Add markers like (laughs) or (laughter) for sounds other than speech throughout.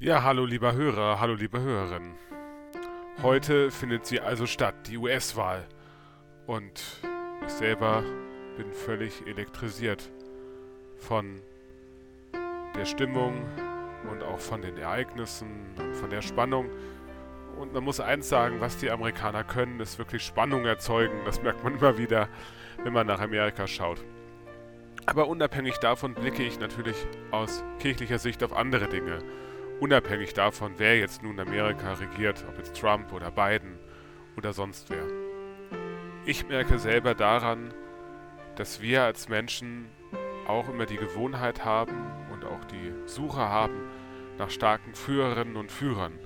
Ja, hallo lieber Hörer, hallo liebe Hörerin. Heute findet sie also statt, die US-Wahl. Und ich selber bin völlig elektrisiert von der Stimmung und auch von den Ereignissen und von der Spannung. Und man muss eins sagen, was die Amerikaner können, ist wirklich Spannung erzeugen. Das merkt man (laughs) immer wieder, wenn man nach Amerika schaut. Aber unabhängig davon blicke ich natürlich aus kirchlicher Sicht auf andere Dinge unabhängig davon, wer jetzt nun Amerika regiert, ob jetzt Trump oder Biden oder sonst wer. Ich merke selber daran, dass wir als Menschen auch immer die Gewohnheit haben und auch die Suche haben nach starken Führerinnen und Führern.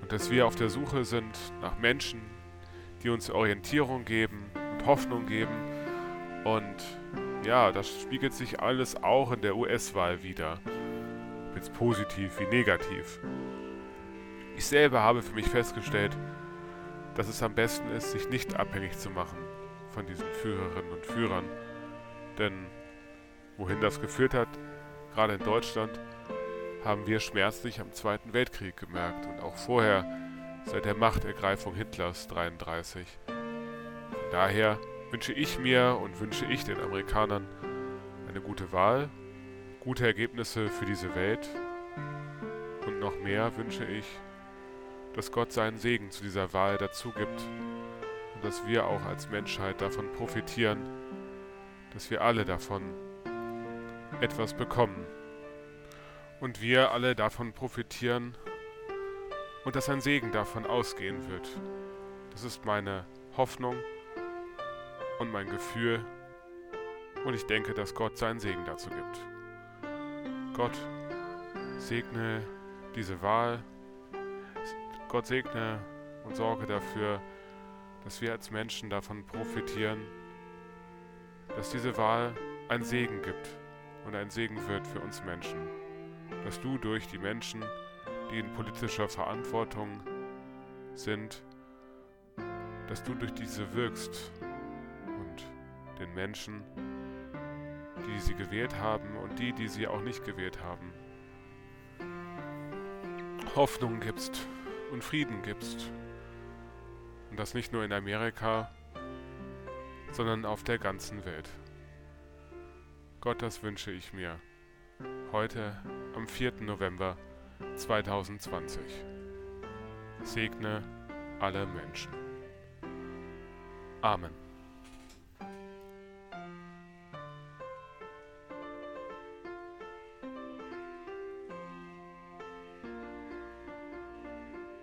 Und dass wir auf der Suche sind nach Menschen, die uns Orientierung geben und Hoffnung geben. Und ja, das spiegelt sich alles auch in der US-Wahl wieder jetzt positiv wie negativ. Ich selber habe für mich festgestellt, dass es am besten ist, sich nicht abhängig zu machen von diesen Führerinnen und Führern. Denn wohin das geführt hat, gerade in Deutschland, haben wir schmerzlich am Zweiten Weltkrieg gemerkt und auch vorher seit der Machtergreifung Hitlers 33. Von daher wünsche ich mir und wünsche ich den Amerikanern eine gute Wahl gute Ergebnisse für diese Welt und noch mehr wünsche ich, dass Gott seinen Segen zu dieser Wahl dazu gibt und dass wir auch als Menschheit davon profitieren, dass wir alle davon etwas bekommen und wir alle davon profitieren und dass ein Segen davon ausgehen wird. Das ist meine Hoffnung und mein Gefühl und ich denke, dass Gott seinen Segen dazu gibt. Gott segne diese Wahl. Gott segne und sorge dafür, dass wir als Menschen davon profitieren, dass diese Wahl ein Segen gibt und ein Segen wird für uns Menschen. Dass du durch die Menschen, die in politischer Verantwortung sind, dass du durch diese wirkst und den Menschen die sie gewählt haben und die, die sie auch nicht gewählt haben. Hoffnung gibst und Frieden gibst. Und das nicht nur in Amerika, sondern auf der ganzen Welt. Gott, das wünsche ich mir. Heute am 4. November 2020. Segne alle Menschen. Amen.